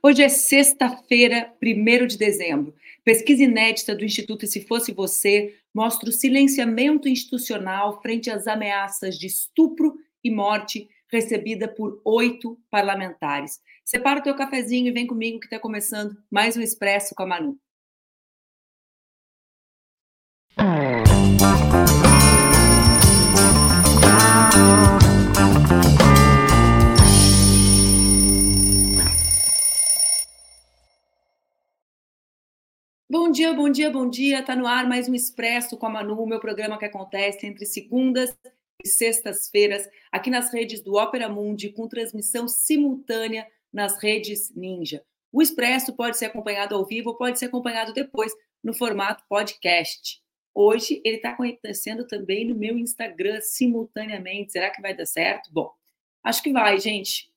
Hoje é sexta-feira, 1 de dezembro. Pesquisa inédita do Instituto Se Fosse Você mostra o silenciamento institucional frente às ameaças de estupro e morte recebida por oito parlamentares. Separa o teu cafezinho e vem comigo que está começando mais um Expresso com a Manu. Bom dia, bom dia, bom dia. Tá no ar mais um Expresso com a Manu, meu programa que acontece entre segundas e sextas-feiras aqui nas redes do Opera Mundi, com transmissão simultânea nas redes Ninja. O Expresso pode ser acompanhado ao vivo pode ser acompanhado depois no formato podcast. Hoje ele está acontecendo também no meu Instagram simultaneamente. Será que vai dar certo? Bom, acho que vai, gente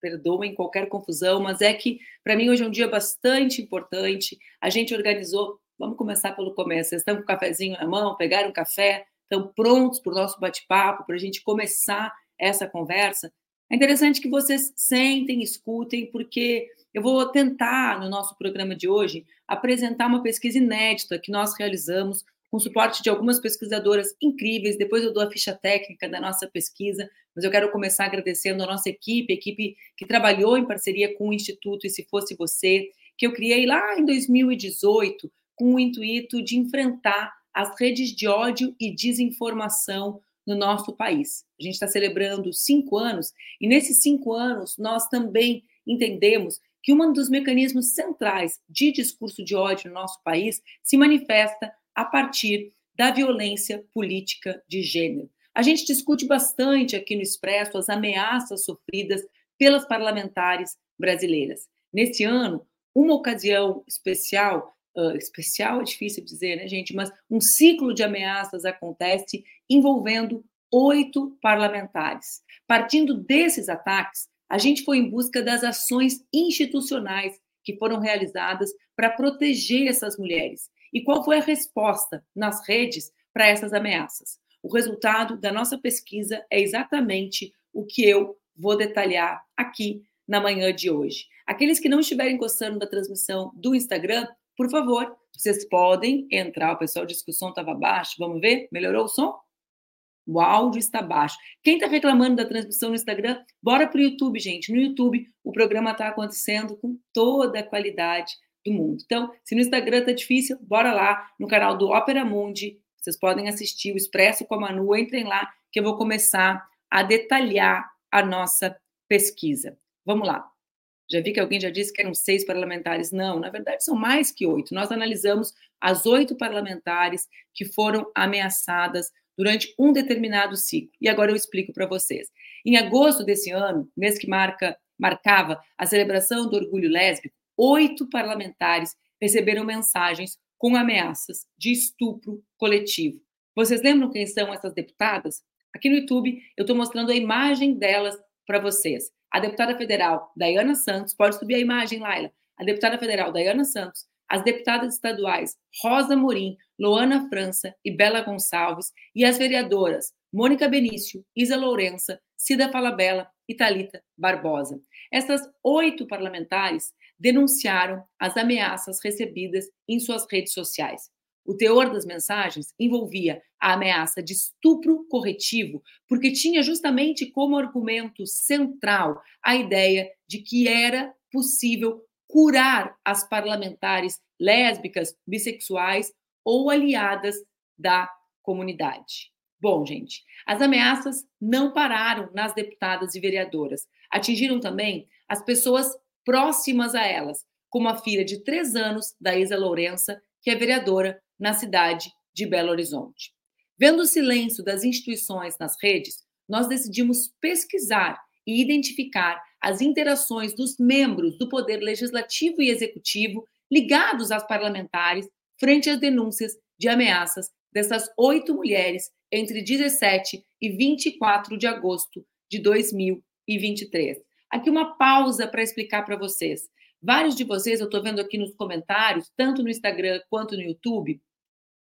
perdoem qualquer confusão, mas é que para mim hoje é um dia bastante importante. A gente organizou, vamos começar pelo começo. Vocês estão com o cafezinho na mão, pegaram um café, estão prontos para o nosso bate-papo, para a gente começar essa conversa. É interessante que vocês sentem, escutem, porque eu vou tentar, no nosso programa de hoje, apresentar uma pesquisa inédita que nós realizamos com suporte de algumas pesquisadoras incríveis. Depois eu dou a ficha técnica da nossa pesquisa, mas eu quero começar agradecendo a nossa equipe, a equipe que trabalhou em parceria com o Instituto E Se Fosse Você, que eu criei lá em 2018 com o intuito de enfrentar as redes de ódio e desinformação no nosso país. A gente está celebrando cinco anos e nesses cinco anos nós também entendemos que um dos mecanismos centrais de discurso de ódio no nosso país se manifesta a partir da violência política de gênero. A gente discute bastante aqui no Expresso as ameaças sofridas pelas parlamentares brasileiras. Nesse ano, uma ocasião especial, uh, especial é difícil dizer, né, gente, mas um ciclo de ameaças acontece envolvendo oito parlamentares. Partindo desses ataques, a gente foi em busca das ações institucionais que foram realizadas para proteger essas mulheres e qual foi a resposta nas redes para essas ameaças? O resultado da nossa pesquisa é exatamente o que eu vou detalhar aqui na manhã de hoje. Aqueles que não estiverem gostando da transmissão do Instagram, por favor, vocês podem entrar. O pessoal disse que o som estava baixo. Vamos ver? Melhorou o som? O áudio está baixo. Quem está reclamando da transmissão no Instagram, bora para o YouTube, gente. No YouTube, o programa está acontecendo com toda a qualidade do mundo. Então, se no Instagram tá difícil, bora lá no canal do Opera Mundi. Vocês podem assistir o Expresso com a Manu. Entrem lá que eu vou começar a detalhar a nossa pesquisa. Vamos lá. Já vi que alguém já disse que eram seis parlamentares. Não, na verdade são mais que oito. Nós analisamos as oito parlamentares que foram ameaçadas durante um determinado ciclo. E agora eu explico para vocês. Em agosto desse ano, mês que marca, marcava a celebração do orgulho lésbico, oito parlamentares receberam mensagens com ameaças de estupro coletivo. Vocês lembram quem são essas deputadas? Aqui no YouTube eu estou mostrando a imagem delas para vocês. A deputada federal Dayana Santos, pode subir a imagem, Laila. A deputada federal Dayana Santos, as deputadas estaduais Rosa Morim, Loana França e Bela Gonçalves e as vereadoras Mônica Benício, Isa Lourença, Cida Falabella e Talita Barbosa. Essas oito parlamentares denunciaram as ameaças recebidas em suas redes sociais. O teor das mensagens envolvia a ameaça de estupro corretivo, porque tinha justamente como argumento central a ideia de que era possível curar as parlamentares lésbicas, bissexuais ou aliadas da comunidade. Bom, gente, as ameaças não pararam nas deputadas e vereadoras. Atingiram também as pessoas próximas a elas, como a filha de três anos da Isa Lourença, que é vereadora na cidade de Belo Horizonte. Vendo o silêncio das instituições nas redes, nós decidimos pesquisar e identificar as interações dos membros do Poder Legislativo e Executivo ligados às parlamentares frente às denúncias de ameaças dessas oito mulheres entre 17 e 24 de agosto de 2023. Aqui uma pausa para explicar para vocês. Vários de vocês, eu estou vendo aqui nos comentários, tanto no Instagram quanto no YouTube.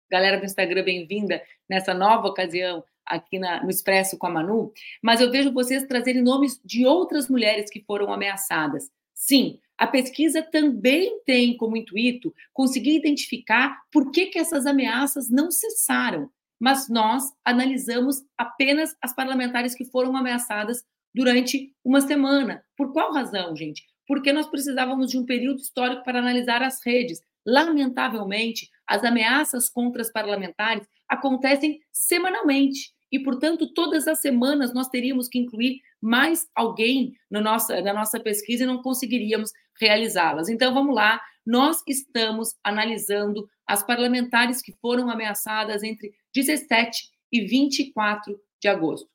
Galera do Instagram, bem-vinda nessa nova ocasião aqui na, no Expresso com a Manu. Mas eu vejo vocês trazerem nomes de outras mulheres que foram ameaçadas. Sim, a pesquisa também tem como intuito conseguir identificar por que, que essas ameaças não cessaram, mas nós analisamos apenas as parlamentares que foram ameaçadas durante uma semana. Por qual razão, gente? Porque nós precisávamos de um período histórico para analisar as redes. Lamentavelmente, as ameaças contra as parlamentares acontecem semanalmente e, portanto, todas as semanas nós teríamos que incluir mais alguém no nossa, na nossa pesquisa e não conseguiríamos realizá-las. Então, vamos lá, nós estamos analisando as parlamentares que foram ameaçadas entre 17 e 24 de agosto.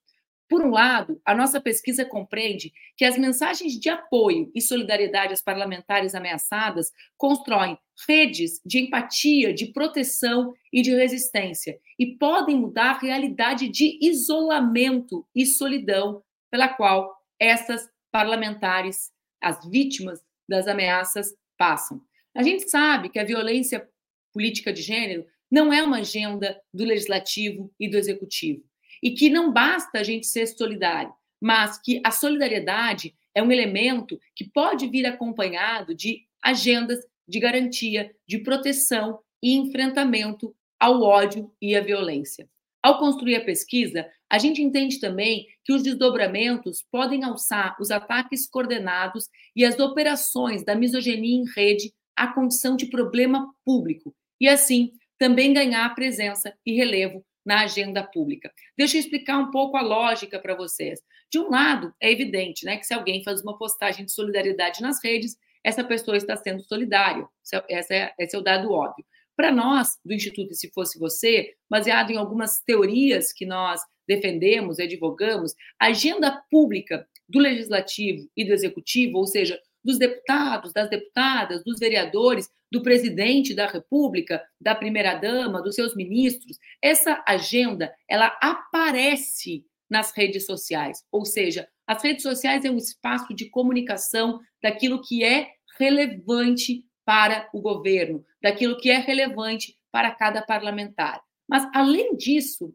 Por um lado, a nossa pesquisa compreende que as mensagens de apoio e solidariedade às parlamentares ameaçadas constroem redes de empatia, de proteção e de resistência e podem mudar a realidade de isolamento e solidão pela qual essas parlamentares, as vítimas das ameaças, passam. A gente sabe que a violência política de gênero não é uma agenda do legislativo e do executivo e que não basta a gente ser solidário, mas que a solidariedade é um elemento que pode vir acompanhado de agendas de garantia, de proteção e enfrentamento ao ódio e à violência. Ao construir a pesquisa, a gente entende também que os desdobramentos podem alçar os ataques coordenados e as operações da misoginia em rede à condição de problema público e, assim, também ganhar presença e relevo na agenda pública. Deixa eu explicar um pouco a lógica para vocês. De um lado, é evidente né, que se alguém faz uma postagem de solidariedade nas redes, essa pessoa está sendo solidária. Esse é, esse é o dado óbvio. Para nós, do Instituto Se Fosse Você, baseado em algumas teorias que nós defendemos e advogamos, a agenda pública do legislativo e do executivo, ou seja, dos deputados, das deputadas, dos vereadores, do presidente da República, da primeira-dama, dos seus ministros, essa agenda, ela aparece nas redes sociais, ou seja, as redes sociais é um espaço de comunicação daquilo que é relevante para o governo, daquilo que é relevante para cada parlamentar. Mas, além disso,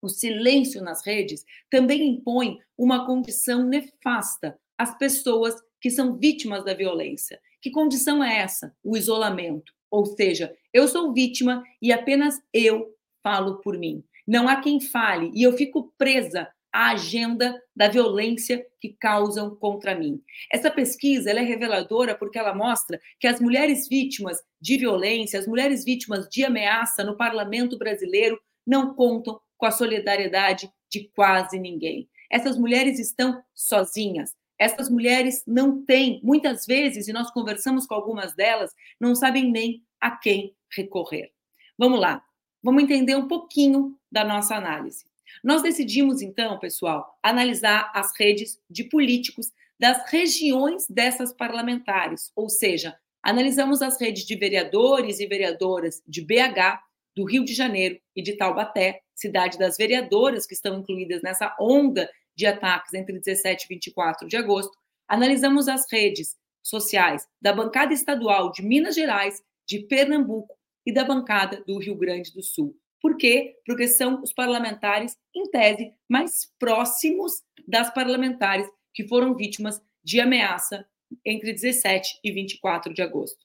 o silêncio nas redes também impõe uma condição nefasta às pessoas que são vítimas da violência. Que condição é essa? O isolamento. Ou seja, eu sou vítima e apenas eu falo por mim. Não há quem fale e eu fico presa à agenda da violência que causam contra mim. Essa pesquisa é reveladora porque ela mostra que as mulheres vítimas de violência, as mulheres vítimas de ameaça no parlamento brasileiro não contam com a solidariedade de quase ninguém. Essas mulheres estão sozinhas, essas mulheres não têm, muitas vezes, e nós conversamos com algumas delas, não sabem nem a quem recorrer. Vamos lá, vamos entender um pouquinho da nossa análise. Nós decidimos, então, pessoal, analisar as redes de políticos das regiões dessas parlamentares, ou seja, analisamos as redes de vereadores e vereadoras de BH, do Rio de Janeiro e de Taubaté, cidade das vereadoras que estão incluídas nessa onda de ataques entre 17 e 24 de agosto, analisamos as redes sociais da bancada estadual de Minas Gerais, de Pernambuco e da bancada do Rio Grande do Sul. Por quê? Porque são os parlamentares, em tese, mais próximos das parlamentares que foram vítimas de ameaça entre 17 e 24 de agosto.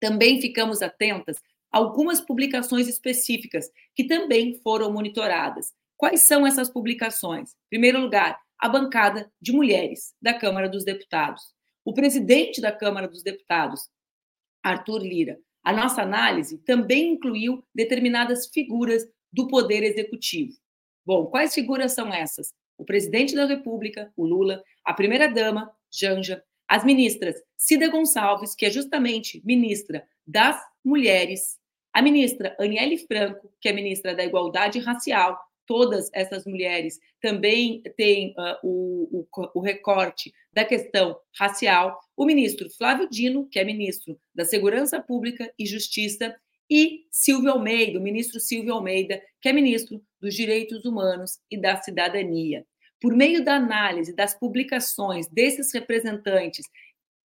Também ficamos atentas a algumas publicações específicas que também foram monitoradas. Quais são essas publicações? Em primeiro lugar, a bancada de mulheres da Câmara dos Deputados. O presidente da Câmara dos Deputados, Arthur Lira. A nossa análise também incluiu determinadas figuras do Poder Executivo. Bom, quais figuras são essas? O presidente da República, o Lula, a primeira-dama, Janja, as ministras Cida Gonçalves, que é justamente ministra das Mulheres, a ministra Aniele Franco, que é ministra da Igualdade Racial, todas essas mulheres também têm uh, o, o, o, recorte da questão racial, o ministro Flávio Dino, que é ministro da Segurança Pública e Justiça, e Silvio Almeida, o ministro Silvio Almeida, que é ministro dos Direitos Humanos e da Cidadania. Por meio da análise das publicações desses representantes,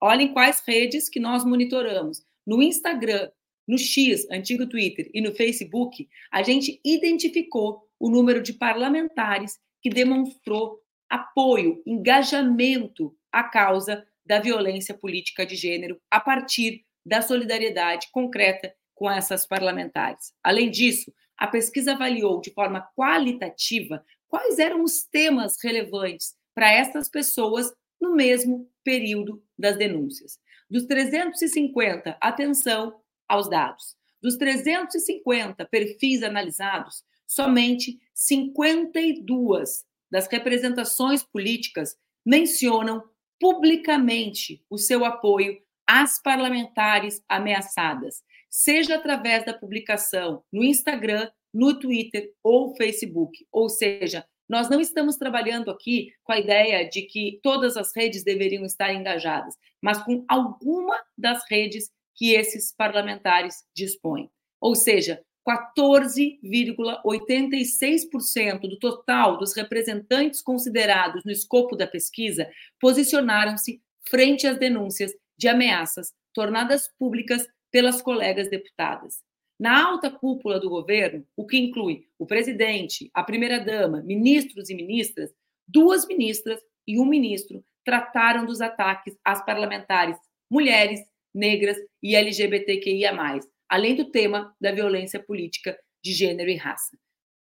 olhem quais redes que nós monitoramos. No Instagram, no X, antigo Twitter, e no Facebook, a gente identificou o número de parlamentares que demonstrou apoio, engajamento à causa da violência política de gênero a partir da solidariedade concreta com essas parlamentares. Além disso, a pesquisa avaliou de forma qualitativa quais eram os temas relevantes para essas pessoas no mesmo período das denúncias. Dos 350, atenção aos dados. Dos 350 perfis analisados, somente 52 das representações políticas mencionam publicamente o seu apoio às parlamentares ameaçadas, seja através da publicação no Instagram, no Twitter ou Facebook. Ou seja, nós não estamos trabalhando aqui com a ideia de que todas as redes deveriam estar engajadas, mas com alguma das redes que esses parlamentares dispõem. Ou seja, 14,86% do total dos representantes considerados no escopo da pesquisa posicionaram-se frente às denúncias de ameaças tornadas públicas pelas colegas deputadas. Na alta cúpula do governo, o que inclui o presidente, a primeira-dama, ministros e ministras, duas ministras e um ministro trataram dos ataques às parlamentares mulheres, negras e LGBTQIA, além do tema da violência política de gênero e raça.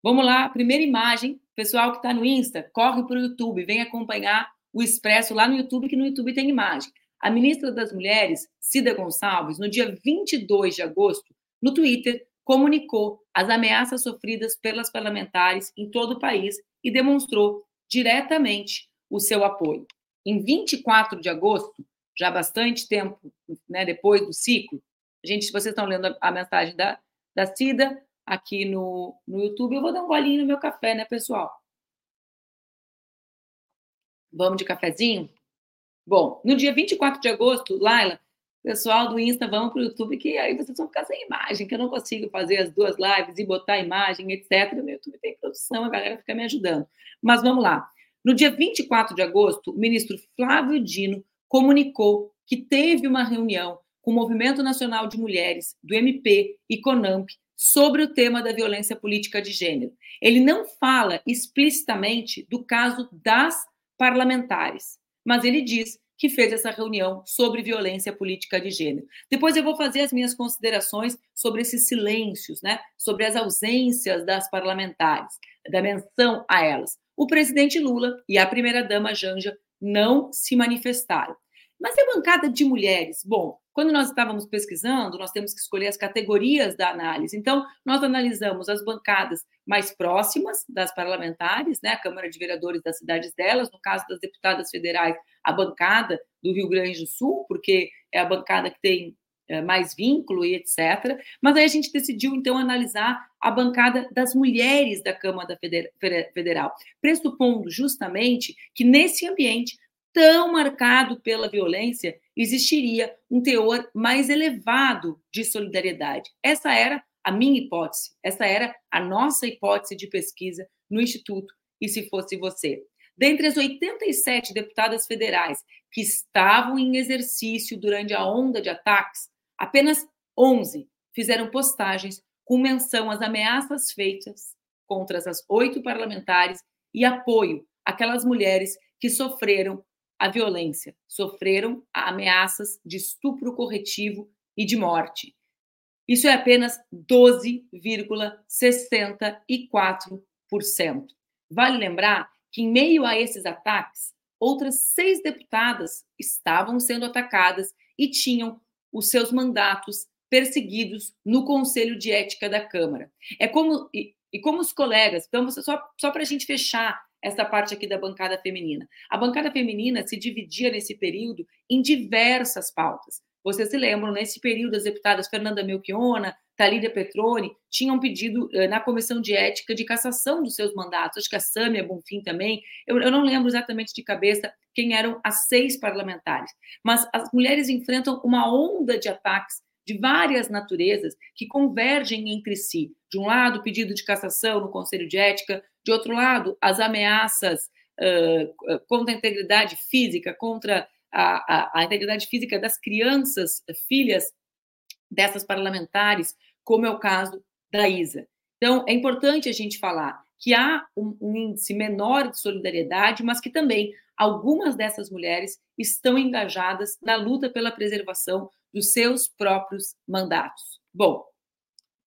Vamos lá, primeira imagem, pessoal que está no Insta, corre para o YouTube, vem acompanhar o Expresso lá no YouTube, que no YouTube tem imagem. A ministra das Mulheres, Cida Gonçalves, no dia 22 de agosto, no Twitter, comunicou as ameaças sofridas pelas parlamentares em todo o país e demonstrou diretamente o seu apoio. Em 24 de agosto, já bastante tempo né, depois do ciclo, Gente, se vocês estão lendo a, mensagem da, da Cida aqui no, no YouTube, eu vou dar um golinho no meu café, né, pessoal? Vamos de cafezinho? Bom, no dia 24 de agosto, Laila, pessoal do Insta, vamos para o YouTube, que aí vocês vão ficar sem imagem, que eu não consigo fazer as duas lives e botar imagem, etc. No YouTube tem produção, a galera fica me ajudando. Mas vamos lá. No dia 24 de agosto, o ministro Flávio Dino comunicou que teve uma reunião com o Movimento Nacional de Mulheres, do MP e CONAMP, sobre o tema da violência política de gênero. Ele não fala explicitamente do caso das parlamentares, mas ele diz que fez essa reunião sobre violência política de gênero. Depois eu vou fazer as minhas considerações sobre esses silêncios, né? Sobre as ausências das parlamentares, da menção a elas. O presidente Lula e a primeira-dama Janja não se manifestaram. Mas a bancada de mulheres, bom, quando nós estávamos pesquisando, nós temos que escolher as categorias da análise. Então, nós analisamos as bancadas mais próximas das parlamentares, né, a Câmara de Vereadores das cidades delas, no caso das deputadas federais, a bancada do Rio Grande do Sul, porque é a bancada que tem é, mais vínculo e etc. Mas aí a gente decidiu, então, analisar a bancada das mulheres da Câmara Federal, pressupondo justamente que nesse ambiente tão marcado pela violência, existiria um teor mais elevado de solidariedade. Essa era a minha hipótese, essa era a nossa hipótese de pesquisa no Instituto, e se fosse você. Dentre as 87 deputadas federais que estavam em exercício durante a onda de ataques, apenas 11 fizeram postagens com menção às ameaças feitas contra as oito parlamentares e apoio àquelas mulheres que sofreram a violência, sofreram ameaças de estupro corretivo e de morte. Isso é apenas 12,64%. Vale lembrar que, em meio a esses ataques, outras seis deputadas estavam sendo atacadas e tinham os seus mandatos perseguidos no Conselho de Ética da Câmara. É como e, e como os colegas, então só, só para a gente fechar essa parte aqui da bancada feminina. A bancada feminina se dividia nesse período em diversas pautas. Vocês se lembram, nesse período, as deputadas Fernanda Melchiona, Talídia Petroni, tinham pedido eh, na comissão de ética de cassação dos seus mandatos. Acho que a Sâmia Bonfim também. Eu, eu não lembro exatamente de cabeça quem eram as seis parlamentares. Mas as mulheres enfrentam uma onda de ataques de várias naturezas que convergem entre si. De um lado, pedido de cassação no Conselho de Ética, de outro lado, as ameaças uh, contra a integridade física, contra a, a, a integridade física das crianças, filhas dessas parlamentares, como é o caso da Isa. Então, é importante a gente falar que há um, um, índice menor de solidariedade, mas que também algumas dessas mulheres estão engajadas na luta pela preservação dos seus próprios mandatos. Bom,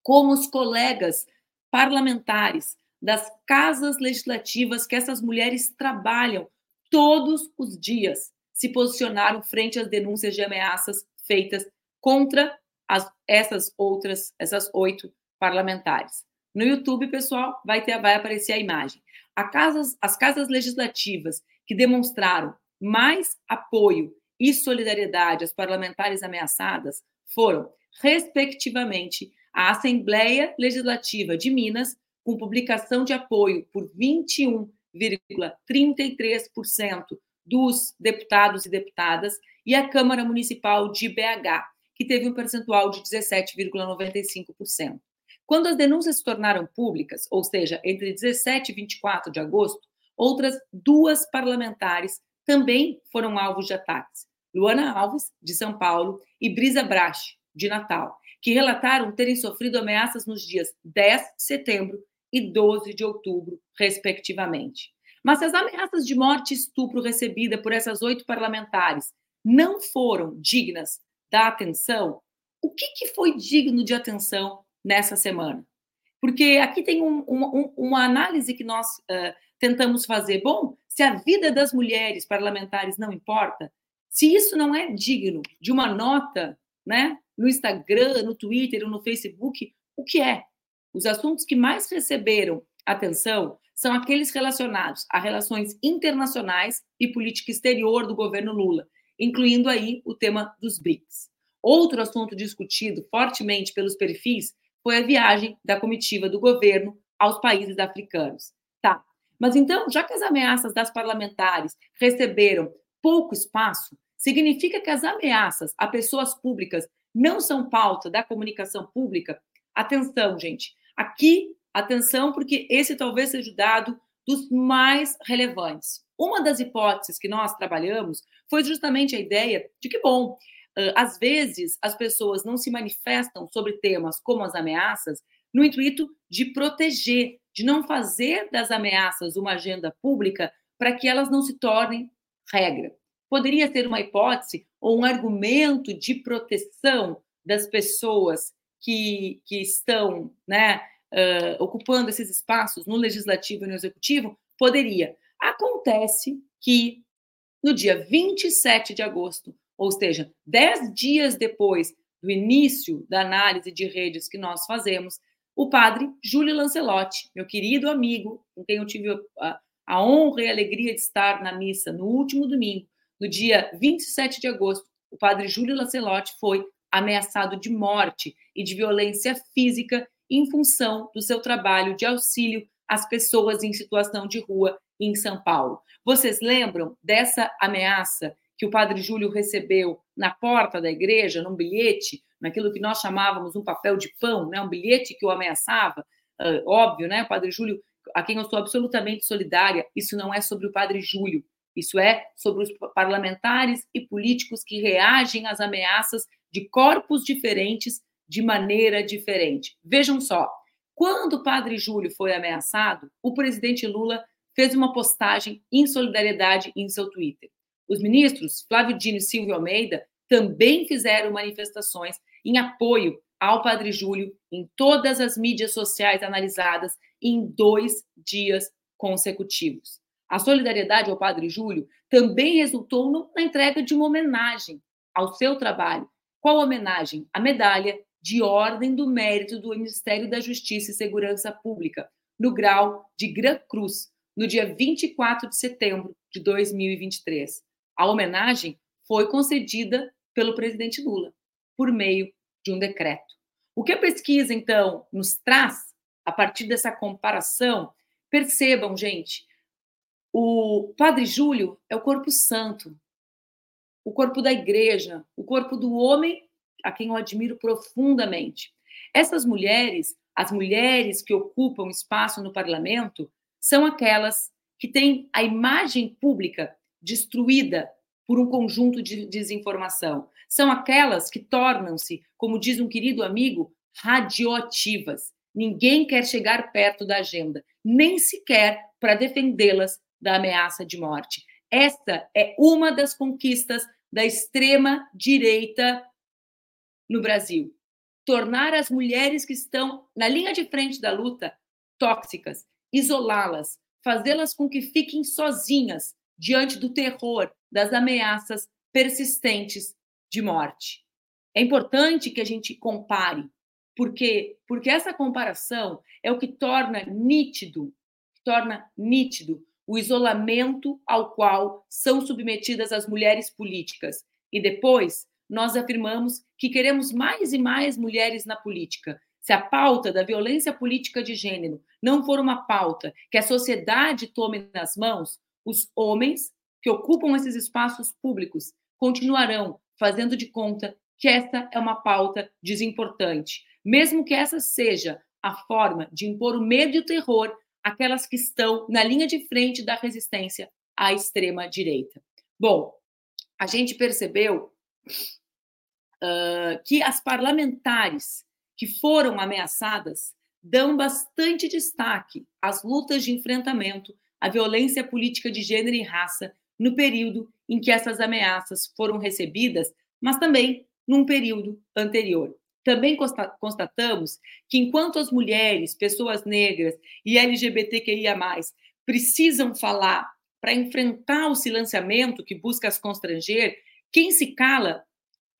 como os colegas parlamentares das casas legislativas que essas mulheres trabalham todos os dias se posicionaram frente às denúncias de ameaças feitas contra as, essas outras, essas oito parlamentares. No YouTube, pessoal, vai, ter, vai aparecer a imagem. A casas, as casas legislativas que demonstraram mais apoio e solidariedade às parlamentares ameaçadas foram, respectivamente, a Assembleia Legislativa de Minas, com publicação de apoio por 21,33% dos deputados e deputadas, e a Câmara Municipal de BH, que teve um percentual de 17,95%. Quando as denúncias se tornaram públicas, ou seja, entre 17 e 24 de agosto, outras duas parlamentares também foram alvos de ataques. Luana Alves, de São Paulo, e Brisa Brache, de Natal, que relataram terem sofrido ameaças nos dias 10 de setembro e 12 de outubro, respectivamente. Mas se as ameaças de morte e estupro recebidas por essas oito parlamentares não foram dignas da atenção, o que, que foi digno de atenção nessa semana? Porque aqui tem um, um, uma análise que nós uh, tentamos fazer. Bom, se a vida das mulheres parlamentares não importa, se isso não é digno de uma nota né, no Instagram, no Twitter ou no Facebook, o que é? Os assuntos que mais receberam atenção são aqueles relacionados a relações internacionais e política exterior do governo Lula, incluindo aí o tema dos BRICS. Outro assunto discutido fortemente pelos perfis foi a viagem da comitiva do governo aos países africanos. Tá. Mas então, já que as ameaças das parlamentares receberam pouco espaço, significa que as ameaças a pessoas públicas não são pauta da comunicação pública? Atenção, gente. Aqui, atenção, porque esse talvez seja o dado dos mais relevantes. Uma das hipóteses que nós trabalhamos foi justamente a ideia de que, bom, às vezes as pessoas não se manifestam sobre temas como as ameaças no intuito de proteger, de não fazer das ameaças uma agenda pública para que elas não se tornem regra. Poderia ser uma hipótese ou um argumento de proteção das pessoas que, que estão né, uh, ocupando esses espaços no legislativo e no executivo? Poderia. Acontece que no dia 27 de agosto, ou seja, dez dias depois do início da análise de redes que nós fazemos, o padre Júlio Lancelotti, meu querido amigo, com quem eu tive a, a honra e a alegria de estar na missa no último domingo, no dia 27 de agosto, o padre Júlio Lancelotti foi ameaçado de morte e de violência física em função do seu trabalho de auxílio às pessoas em situação de rua em São Paulo. Vocês lembram dessa ameaça que o padre Júlio recebeu na porta da igreja, num bilhete, naquilo que nós chamávamos um papel de pão, né? um bilhete que o ameaçava? Uh, óbvio, né? O padre Júlio, a quem eu sou absolutamente solidária, isso não é sobre o padre Júlio, isso é sobre os parlamentares e políticos que reagem às ameaças de corpos diferentes de maneira diferente. Vejam só, quando o padre Júlio foi ameaçado, o presidente Lula fez uma postagem em solidariedade em seu Twitter. Os ministros Flávio Dino e Silvio Almeida também fizeram manifestações em apoio ao Padre Júlio em todas as mídias sociais analisadas em dois dias consecutivos. A solidariedade ao Padre Júlio também resultou na entrega de uma homenagem ao seu trabalho. Qual homenagem? A medalha de Ordem do Mérito do Ministério da Justiça e Segurança Pública, no grau de Gran Cruz, no dia 24 de setembro de 2023. A homenagem foi concedida pelo presidente Lula, por meio de um decreto. O que a pesquisa, então, nos traz, a partir dessa comparação, percebam, gente, o Padre Júlio é o corpo santo, o corpo da igreja, o corpo do homem a quem eu admiro profundamente. Essas mulheres, as mulheres que ocupam espaço no parlamento, são aquelas que têm a imagem pública destruída por um conjunto de desinformação. São aquelas que tornam-se, como diz um querido amigo, radioativas. Ninguém quer chegar perto da agenda, nem sequer para defendê-las da ameaça de morte. Esta é uma das conquistas da extrema direita no Brasil. Tornar as mulheres que estão na linha de frente da luta tóxicas, isolá-las, fazê-las com que fiquem sozinhas diante do terror, das ameaças persistentes de morte. É importante que a gente compare, porque porque essa comparação é o que torna nítido, torna nítido o isolamento ao qual são submetidas as mulheres políticas. E depois nós afirmamos que queremos mais e mais mulheres na política. Se a pauta da violência política de gênero não for uma pauta que a sociedade tome nas mãos, os homens que ocupam esses espaços públicos continuarão fazendo de conta que essa é uma pauta desimportante, mesmo que essa seja a forma de impor o medo e o terror àquelas que estão na linha de frente da resistência à extrema direita. Bom, a gente percebeu uh, que as parlamentares que foram ameaçadas dão bastante destaque às lutas de enfrentamento à violência política de gênero e raça no período em que essas ameaças foram recebidas, mas também num período anterior. Também constatamos que enquanto as mulheres, pessoas negras e LGBTQIA+, precisam falar para enfrentar o silenciamento que busca as constranger, quem se cala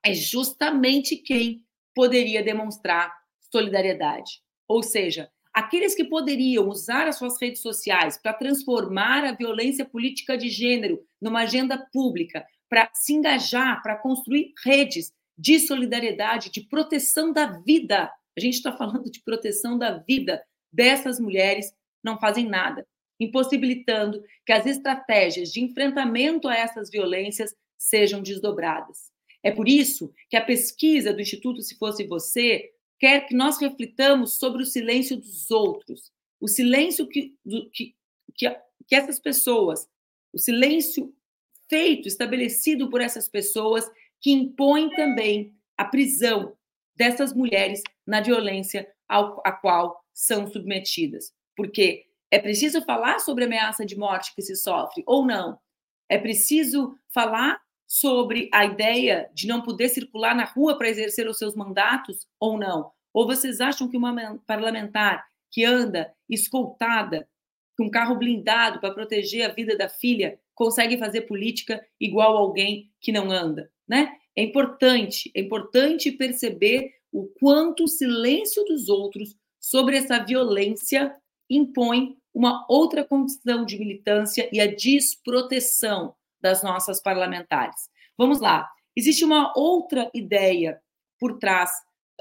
é justamente quem poderia demonstrar solidariedade. Ou seja, aqueles que poderiam usar as suas redes sociais para transformar a violência política de gênero numa agenda pública, para se engajar, para construir redes de solidariedade, de proteção da vida. A gente está falando de proteção da vida dessas mulheres, não fazem nada, impossibilitando que as estratégias de enfrentamento a essas violências sejam desdobradas. É por isso que a pesquisa do Instituto Se Fosse Você quer que nós reflitamos sobre o silêncio dos outros, o silêncio que, do, que, que, que essas pessoas, o silêncio feito, estabelecido por essas pessoas, que impõe também a prisão dessas mulheres na violência ao, a qual são submetidas. Porque é preciso falar sobre a ameaça de morte que se sofre ou não. É preciso falar sobre a ideia de não poder circular na rua para exercer os seus mandatos ou não? Ou vocês acham que uma parlamentar que anda escoltada com um carro blindado para proteger a vida da filha consegue fazer política igual alguém que não anda, né? É importante, é importante perceber o quanto o silêncio dos outros sobre essa violência impõe uma outra condição de militância e a desproteção das nossas parlamentares. Vamos lá. Existe uma outra ideia por trás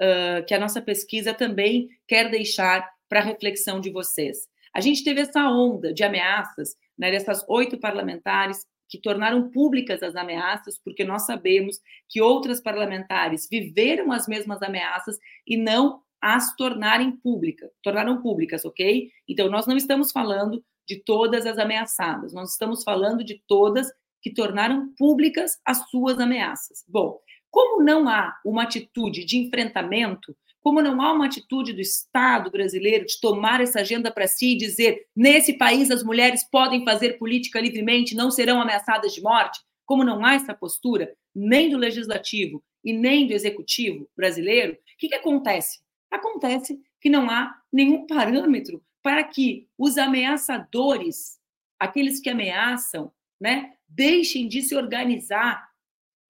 uh, que a nossa pesquisa também quer deixar para a reflexão de vocês. A gente teve essa onda de ameaças né, dessas oito parlamentares que tornaram públicas as ameaças, porque nós sabemos que outras parlamentares viveram as mesmas ameaças e não as tornarem públicas, tornaram públicas, ok? Então, nós não estamos falando de todas as ameaçadas, nós estamos falando de todas que tornaram públicas as suas ameaças. Bom, como não há uma atitude de enfrentamento, como não há uma atitude do Estado brasileiro de tomar essa agenda para si e dizer: nesse país as mulheres podem fazer política livremente, não serão ameaçadas de morte, como não há essa postura, nem do legislativo e nem do executivo brasileiro, o que, que acontece? Acontece que não há nenhum parâmetro para que os ameaçadores, aqueles que ameaçam, né, deixem de se organizar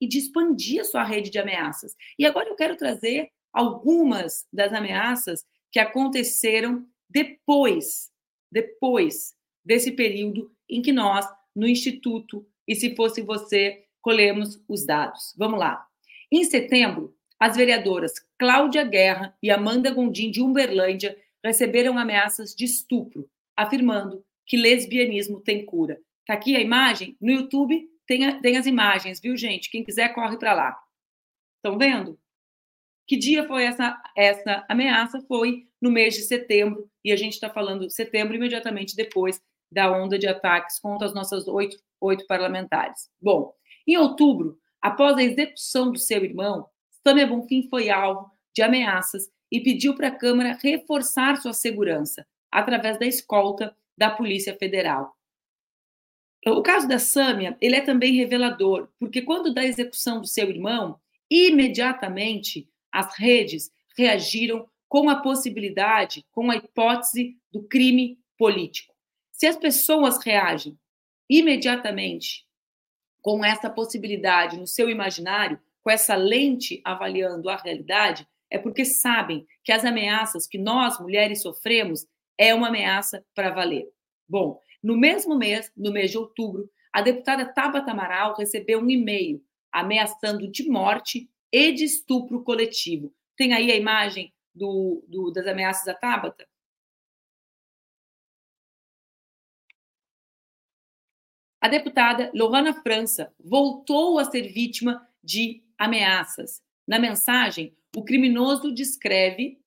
e de expandir a sua rede de ameaças. E agora eu quero trazer algumas das ameaças que aconteceram depois, depois desse período em que nós, no Instituto, e se fosse você, colhemos os dados. Vamos lá. Em setembro, as vereadoras Cláudia Guerra e Amanda Gondim de Uberlândia receberam ameaças de estupro, afirmando que lesbianismo tem cura. Tá aqui a imagem? No YouTube tem, a, tem as imagens, viu, gente? Quem quiser, corre para lá. Estão vendo? Que dia foi essa, essa ameaça? Foi no mês de setembro, e a gente está falando setembro imediatamente depois da onda de ataques contra as nossas oito, oito parlamentares. Bom, em outubro, após a execução do seu irmão, Samia Bonfim foi alvo de ameaças e pediu para a Câmara reforçar sua segurança através da escolta da Polícia Federal. O caso da Sâmia, ele é também revelador, porque quando da execução do seu irmão, imediatamente as redes reagiram com a possibilidade, com a hipótese do crime político. Se as pessoas reagem imediatamente com essa possibilidade no seu imaginário, com essa lente avaliando a realidade, é porque sabem que as ameaças que nós, mulheres, sofremos é uma ameaça para valer. Bom, no mesmo mês, no mês de outubro, a deputada Tabata Amaral recebeu um e-mail ameaçando de morte e de estupro coletivo. Tem aí a imagem do, do, das ameaças da Tabata? A deputada Lohana França voltou a ser vítima de ameaças. Na mensagem, o criminoso descreve,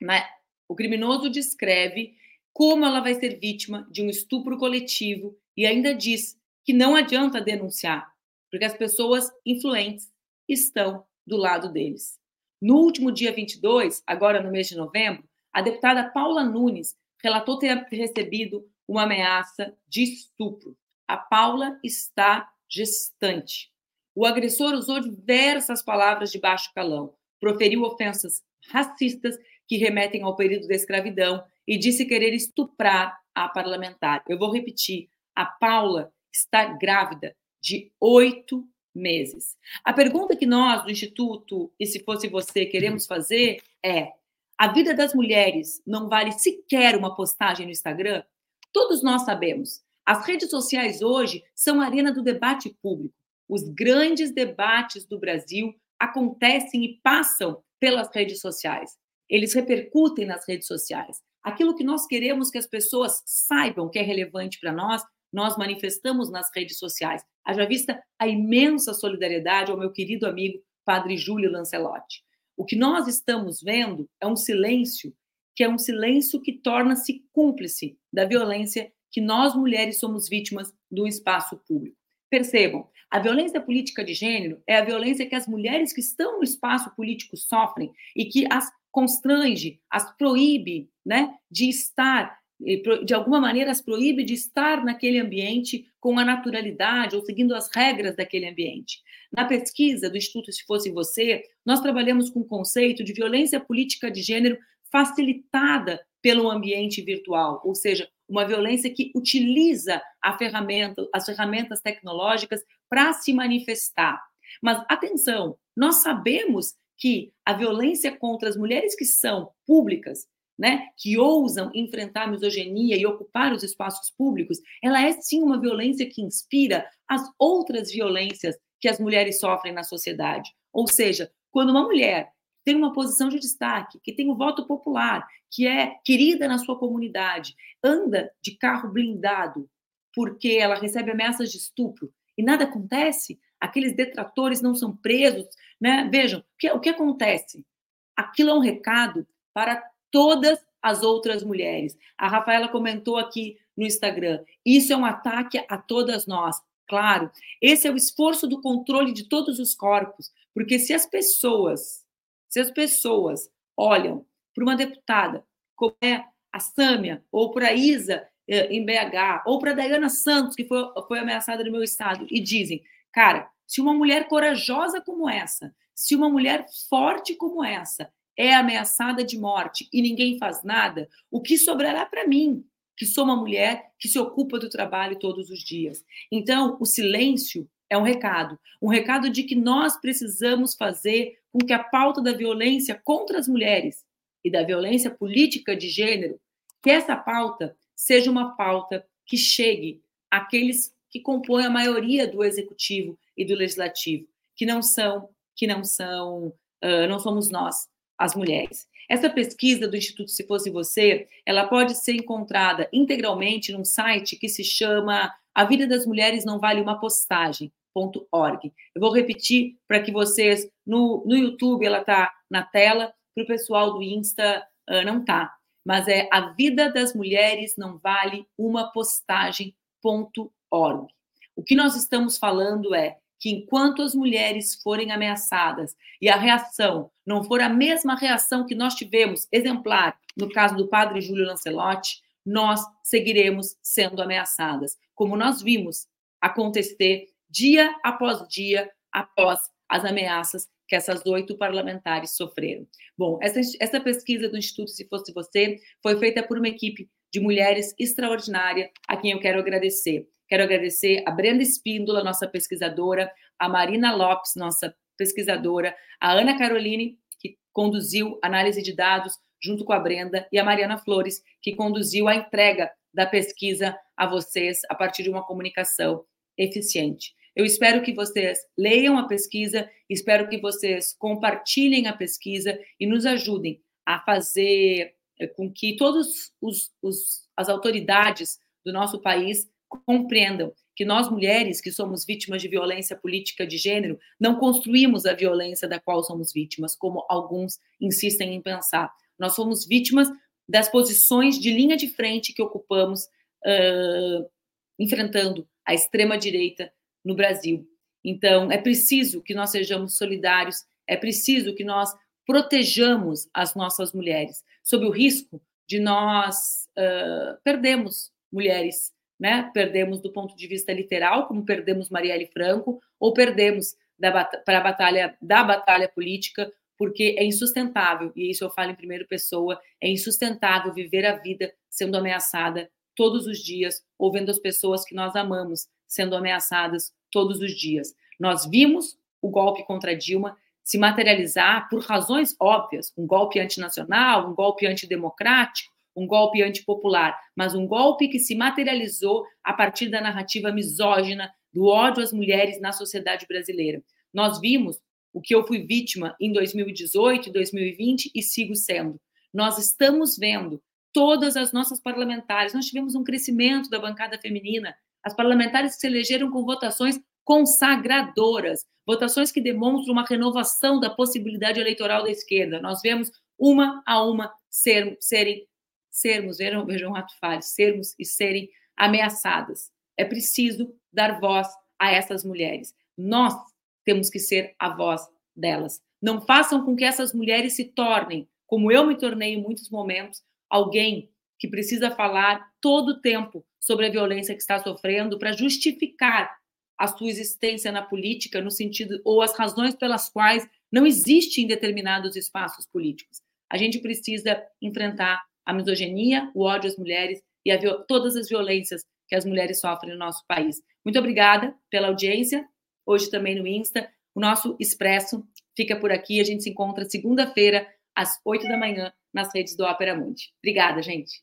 né, o criminoso descreve como ela vai ser vítima de um estupro coletivo e ainda diz que não adianta denunciar, porque as pessoas influentes estão do lado deles. No último dia 22, agora no mês de novembro, a deputada Paula Nunes relatou ter recebido uma ameaça de estupro. A Paula está gestante. O agressor usou diversas palavras de baixo calão, proferiu ofensas racistas que remetem ao período da escravidão e disse querer estuprar a parlamentar. Eu vou repetir: a Paula está grávida de oito meses. A pergunta que nós, do Instituto E Se Fosse Você, queremos fazer é: a vida das mulheres não vale sequer uma postagem no Instagram? Todos nós sabemos. As redes sociais hoje são a arena do debate público. Os grandes debates do Brasil acontecem e passam pelas redes sociais. Eles repercutem nas redes sociais. Aquilo que nós queremos que as pessoas saibam que é relevante para nós, nós manifestamos nas redes sociais. Haja vista a imensa solidariedade ao meu querido amigo Padre Júlio Lancelotti. O que nós estamos vendo é um silêncio, que é um silêncio que torna-se cúmplice da violência que nós mulheres somos vítimas do espaço público. Percebam, a violência política de gênero é a violência que as mulheres que estão no espaço político sofrem e que as constrange, as proíbe né, de estar de alguma maneira as proíbe de estar naquele ambiente com a naturalidade ou seguindo as regras daquele ambiente. Na pesquisa do Instituto Se Fosse Você, nós trabalhamos com o conceito de violência política de gênero facilitada pelo ambiente virtual, ou seja, uma violência que utiliza ferramenta, as ferramentas tecnológicas para se manifestar. Mas atenção, nós sabemos que a violência contra as mulheres que são públicas né, que ousam enfrentar a misoginia e ocupar os espaços públicos, ela é sim uma violência que inspira as outras violências que as mulheres sofrem na sociedade. Ou seja, quando uma mulher tem uma posição de destaque, que tem o um voto popular, que é querida na sua comunidade, anda de carro blindado porque ela recebe ameaças de estupro e nada acontece, aqueles detratores não são presos, né? Vejam, o que, o que acontece? Aquilo é um recado para todas as outras mulheres. A Rafaela comentou aqui no Instagram: isso é um ataque a todas nós. Claro, esse é o esforço do controle de todos os corpos, porque se as pessoas, se as pessoas olham para uma deputada como é a Sâmia, ou para a Isa eh, em BH, ou para a Dayana Santos, que foi, foi ameaçada no meu estado, e dizem, cara, se uma mulher corajosa como essa, se uma mulher forte como essa, é ameaçada de morte e ninguém faz nada, o que sobrará para mim, que sou uma mulher que se ocupa do trabalho todos os dias? Então, o silêncio é um recado, um recado de que nós precisamos fazer com que a pauta da violência contra as mulheres e da violência política de gênero, que essa pauta seja uma pauta que chegue àqueles que compõem a maioria do executivo e do legislativo, que não são, que não são, uh, não somos nós, as mulheres. Essa pesquisa do Instituto Se Fosse Você, ela pode ser encontrada integralmente num site que se chama A Vida das Mulheres Não Vale Uma Postagem.org. Eu vou repetir para que vocês, no, no YouTube ela está na tela, para o pessoal do Insta uh, não tá. Mas é A Vida das Mulheres Não Vale Uma Postagem.org. O que nós estamos falando é que enquanto as mulheres forem ameaçadas e a reação não for a mesma reação que nós tivemos, exemplar, no caso do padre Júlio Lancelotti, nós seguiremos sendo ameaçadas, como nós vimos acontecer dia após dia após as ameaças que essas oito parlamentares sofreram. Bom, essa, essa pesquisa do Instituto Se Fosse Você foi feita por uma equipe de mulheres extraordinária, a quem eu quero agradecer. Quero agradecer a Brenda Espíndola, nossa pesquisadora, a Marina Lopes, nossa pesquisadora, a Ana Caroline, que conduziu análise de dados junto com a Brenda, e a Mariana Flores, que conduziu a entrega da pesquisa a vocês a partir de uma comunicação eficiente. Eu espero que vocês leiam a pesquisa, espero que vocês compartilhem a pesquisa e nos ajudem a fazer eh, com que todas as autoridades do nosso país compreendam que nós mulheres que somos vítimas de violência política de gênero não construímos a violência da qual somos vítimas, como alguns insistem em pensar. Nós somos vítimas das posições de linha de frente que ocupamos uh, enfrentando a extrema direita no Brasil. Então, é preciso que nós sejamos solidários, é preciso que nós protejamos as nossas mulheres, sob o risco de nós uh, perdermos mulheres, né? Perdemos do ponto de vista literal, como perdemos Marielle Franco, ou perdemos para a batalha da batalha política, porque é insustentável, e isso eu falo em primeira pessoa, é insustentável viver a vida sendo ameaçada todos os dias, ou vendo as pessoas que nós amamos sendo ameaçadas todos os dias. Nós vimos o golpe contra Dilma se materializar por razões óbvias, um golpe antinacional, um golpe antidemocrático, um golpe antipopular, mas um golpe que se materializou a partir da narrativa misógina do ódio às mulheres na sociedade brasileira. Nós vimos o que eu fui vítima em 2018, 2020 e sigo sendo. Nós estamos vendo todas as nossas parlamentares, nós tivemos um crescimento da bancada feminina, as parlamentares se elegeram com votações consagradoras, votações que demonstram uma renovação da possibilidade eleitoral da esquerda. Nós vemos uma a uma ser, serem, sermos, vejam, vejam o ato falho, sermos e serem ameaçadas. É preciso dar voz a essas mulheres. Nós temos que ser a voz delas. Não façam com que essas mulheres se tornem, como eu me tornei em muitos momentos, alguém que precisa falar todo o tempo sobre a violência que está sofrendo para justificar a sua existência na política, no sentido, ou as razões pelas quais não existe em determinados espaços políticos. A gente precisa enfrentar a misoginia, o ódio às mulheres e a, todas as violências que as mulheres sofrem no nosso país. Muito obrigada pela audiência, hoje também no Insta. O nosso Expresso fica por aqui. A gente se encontra segunda-feira, às oito da manhã, nas redes do Opera Mundi. Obrigada, gente.